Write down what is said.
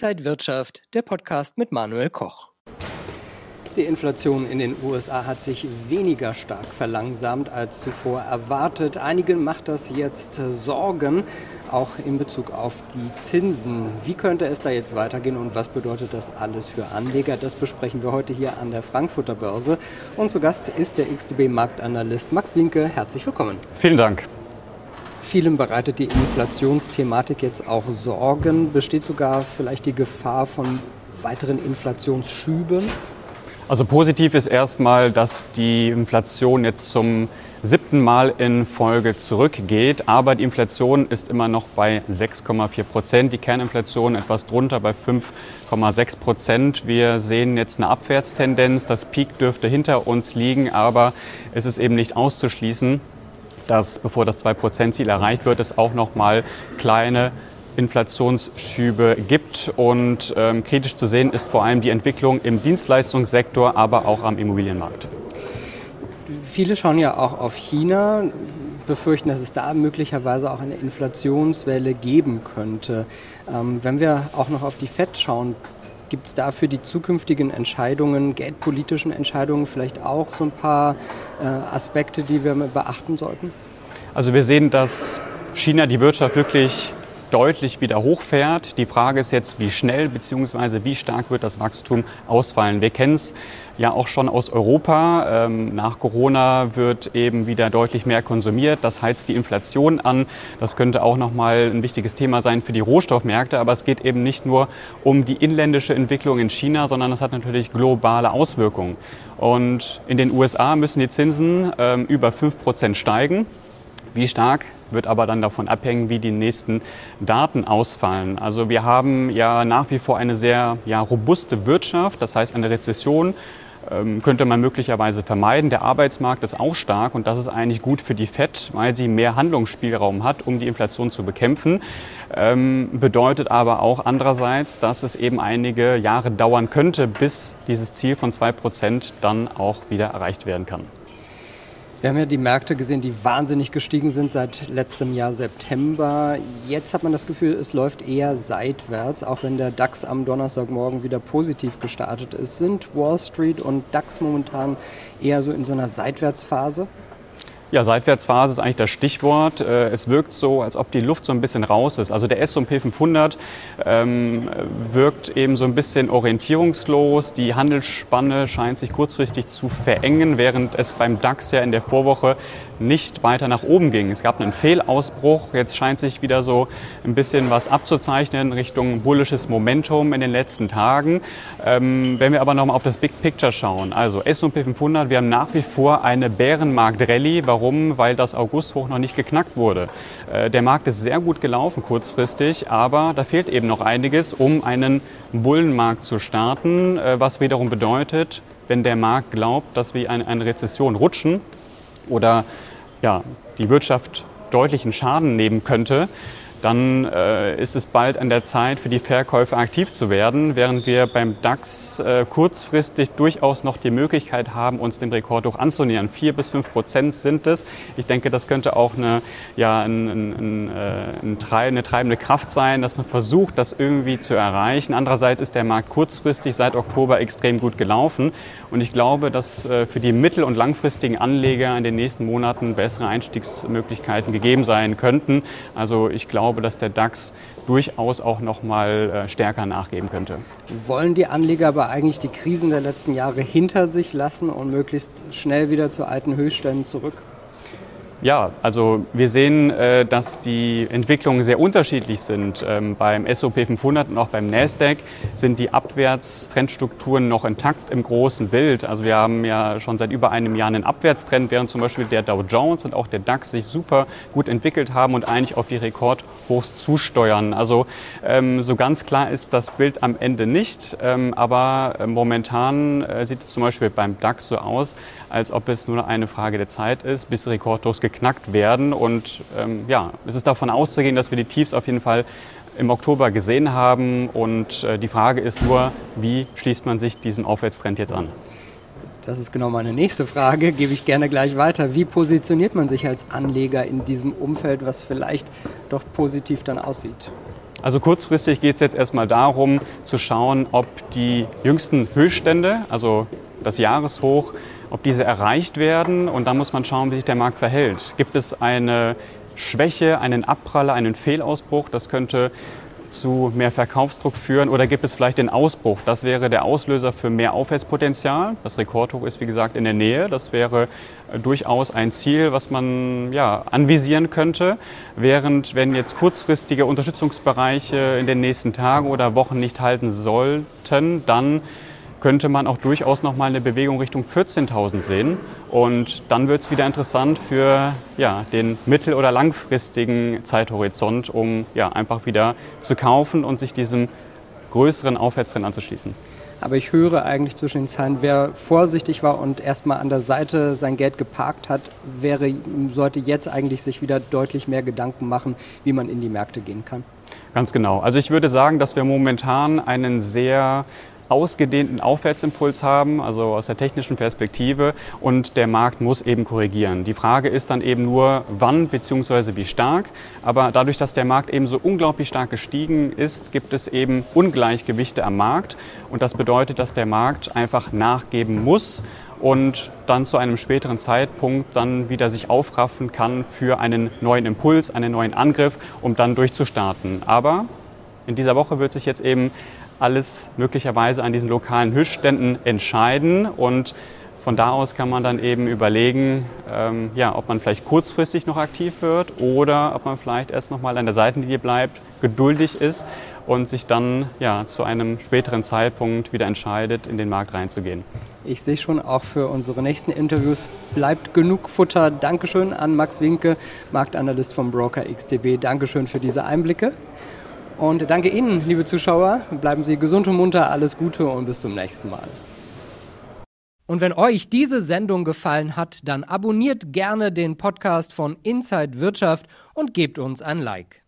Inside Wirtschaft, der Podcast mit Manuel Koch. Die Inflation in den USA hat sich weniger stark verlangsamt als zuvor erwartet. Einigen macht das jetzt Sorgen, auch in Bezug auf die Zinsen. Wie könnte es da jetzt weitergehen und was bedeutet das alles für Anleger? Das besprechen wir heute hier an der Frankfurter Börse. Und zu Gast ist der XTB-Marktanalyst Max Winke. Herzlich willkommen. Vielen Dank. Vielen bereitet die Inflationsthematik jetzt auch Sorgen. Besteht sogar vielleicht die Gefahr von weiteren Inflationsschüben? Also positiv ist erstmal, dass die Inflation jetzt zum siebten Mal in Folge zurückgeht. Aber die Inflation ist immer noch bei 6,4 Prozent. Die Kerninflation etwas drunter bei 5,6 Prozent. Wir sehen jetzt eine Abwärtstendenz. Das Peak dürfte hinter uns liegen, aber es ist eben nicht auszuschließen, dass bevor das 2-Prozent-Ziel erreicht wird, es auch noch mal kleine Inflationsschübe gibt. Und ähm, kritisch zu sehen ist vor allem die Entwicklung im Dienstleistungssektor, aber auch am Immobilienmarkt. Viele schauen ja auch auf China, befürchten, dass es da möglicherweise auch eine Inflationswelle geben könnte. Ähm, wenn wir auch noch auf die FED schauen, gibt es da für die zukünftigen Entscheidungen, geldpolitischen Entscheidungen vielleicht auch so ein paar äh, Aspekte, die wir beachten sollten? Also wir sehen, dass China die Wirtschaft wirklich deutlich wieder hochfährt. Die Frage ist jetzt, wie schnell bzw. wie stark wird das Wachstum ausfallen. Wir kennen es ja auch schon aus Europa. Ähm, nach Corona wird eben wieder deutlich mehr konsumiert. Das heizt die Inflation an. Das könnte auch nochmal ein wichtiges Thema sein für die Rohstoffmärkte. Aber es geht eben nicht nur um die inländische Entwicklung in China, sondern es hat natürlich globale Auswirkungen. Und in den USA müssen die Zinsen ähm, über 5 Prozent steigen. Wie stark wird aber dann davon abhängen, wie die nächsten Daten ausfallen. Also wir haben ja nach wie vor eine sehr ja, robuste Wirtschaft, das heißt eine Rezession ähm, könnte man möglicherweise vermeiden. Der Arbeitsmarkt ist auch stark und das ist eigentlich gut für die FED, weil sie mehr Handlungsspielraum hat, um die Inflation zu bekämpfen. Ähm, bedeutet aber auch andererseits, dass es eben einige Jahre dauern könnte, bis dieses Ziel von 2% dann auch wieder erreicht werden kann. Wir haben ja die Märkte gesehen, die wahnsinnig gestiegen sind seit letztem Jahr September. Jetzt hat man das Gefühl, es läuft eher seitwärts, auch wenn der DAX am Donnerstagmorgen wieder positiv gestartet ist. Sind Wall Street und DAX momentan eher so in so einer Seitwärtsphase? Ja, Seitwärtsphase ist eigentlich das Stichwort. Äh, es wirkt so, als ob die Luft so ein bisschen raus ist. Also der S&P 500 ähm, wirkt eben so ein bisschen orientierungslos. Die Handelsspanne scheint sich kurzfristig zu verengen, während es beim DAX ja in der Vorwoche nicht weiter nach oben ging. Es gab einen Fehlausbruch. Jetzt scheint sich wieder so ein bisschen was abzuzeichnen Richtung bullisches Momentum in den letzten Tagen. Ähm, wenn wir aber nochmal auf das Big Picture schauen, also S&P 500, wir haben nach wie vor eine Bärenmarkt-Rallye. Warum? Weil das Augusthoch noch nicht geknackt wurde. Äh, der Markt ist sehr gut gelaufen kurzfristig, aber da fehlt eben noch einiges, um einen Bullenmarkt zu starten, äh, was wiederum bedeutet, wenn der Markt glaubt, dass wir in eine Rezession rutschen oder ja, die Wirtschaft deutlichen Schaden nehmen könnte, dann äh, ist es bald an der Zeit, für die Verkäufe aktiv zu werden, während wir beim DAX äh, kurzfristig durchaus noch die Möglichkeit haben, uns dem Rekord hoch anzunähern. Vier bis fünf Prozent sind es. Ich denke, das könnte auch eine, ja, ein, ein, ein, äh, eine treibende Kraft sein, dass man versucht, das irgendwie zu erreichen. Andererseits ist der Markt kurzfristig seit Oktober extrem gut gelaufen und ich glaube, dass äh, für die mittel- und langfristigen Anleger in den nächsten Monaten bessere Einstiegsmöglichkeiten gegeben sein könnten. Also ich glaube, glaube, dass der DAX durchaus auch noch mal äh, stärker nachgeben könnte. Wollen die Anleger aber eigentlich die Krisen der letzten Jahre hinter sich lassen und möglichst schnell wieder zu alten Höchstständen zurück? Ja, also wir sehen, äh, dass die Entwicklungen sehr unterschiedlich sind. Ähm, beim SOP 500 und auch beim Nasdaq sind die Abwärtstrendstrukturen noch intakt im großen Bild. Also wir haben ja schon seit über einem Jahr einen Abwärtstrend, während zum Beispiel der Dow Jones und auch der DAX sich super gut entwickelt haben und eigentlich auf die Rekordhochs zusteuern. Also ähm, so ganz klar ist das Bild am Ende nicht, ähm, aber äh, momentan äh, sieht es zum Beispiel beim DAX so aus, als ob es nur eine Frage der Zeit ist, bis Rekordhochs geknackt werden. Und ähm, ja, es ist davon auszugehen, dass wir die Tiefs auf jeden Fall im Oktober gesehen haben. Und äh, die Frage ist nur, wie schließt man sich diesem Aufwärtstrend jetzt an? Das ist genau meine nächste Frage, gebe ich gerne gleich weiter. Wie positioniert man sich als Anleger in diesem Umfeld, was vielleicht doch positiv dann aussieht? Also kurzfristig geht es jetzt erstmal darum zu schauen, ob die jüngsten Höchststände, also das Jahreshoch, ob diese erreicht werden. Und dann muss man schauen, wie sich der Markt verhält. Gibt es eine Schwäche, einen Abpraller, einen Fehlausbruch? Das könnte zu mehr Verkaufsdruck führen oder gibt es vielleicht den Ausbruch? Das wäre der Auslöser für mehr Aufwärtspotenzial. Das Rekordhoch ist wie gesagt in der Nähe. Das wäre äh, durchaus ein Ziel, was man ja, anvisieren könnte. Während wenn jetzt kurzfristige Unterstützungsbereiche in den nächsten Tagen oder Wochen nicht halten sollten, dann könnte man auch durchaus noch mal eine Bewegung Richtung 14.000 sehen. Und dann wird es wieder interessant für ja, den mittel- oder langfristigen Zeithorizont, um ja, einfach wieder zu kaufen und sich diesem größeren Aufwärtstrend anzuschließen. Aber ich höre eigentlich zwischen den Zeilen, wer vorsichtig war und erstmal an der Seite sein Geld geparkt hat, wäre, sollte jetzt eigentlich sich wieder deutlich mehr Gedanken machen, wie man in die Märkte gehen kann. Ganz genau. Also ich würde sagen, dass wir momentan einen sehr ausgedehnten Aufwärtsimpuls haben, also aus der technischen Perspektive, und der Markt muss eben korrigieren. Die Frage ist dann eben nur, wann bzw. wie stark. Aber dadurch, dass der Markt eben so unglaublich stark gestiegen ist, gibt es eben Ungleichgewichte am Markt. Und das bedeutet, dass der Markt einfach nachgeben muss und dann zu einem späteren Zeitpunkt dann wieder sich aufraffen kann für einen neuen Impuls, einen neuen Angriff, um dann durchzustarten. Aber in dieser Woche wird sich jetzt eben alles möglicherweise an diesen lokalen Höchstständen entscheiden. Und von da aus kann man dann eben überlegen, ähm, ja, ob man vielleicht kurzfristig noch aktiv wird oder ob man vielleicht erst noch mal an der Seitenlinie bleibt, geduldig ist und sich dann ja, zu einem späteren Zeitpunkt wieder entscheidet, in den Markt reinzugehen. Ich sehe schon, auch für unsere nächsten Interviews bleibt genug Futter. Dankeschön an Max Winke, Marktanalyst vom Broker XTB. Dankeschön für diese Einblicke. Und danke Ihnen, liebe Zuschauer. Bleiben Sie gesund und munter, alles Gute und bis zum nächsten Mal. Und wenn euch diese Sendung gefallen hat, dann abonniert gerne den Podcast von Inside Wirtschaft und gebt uns ein Like.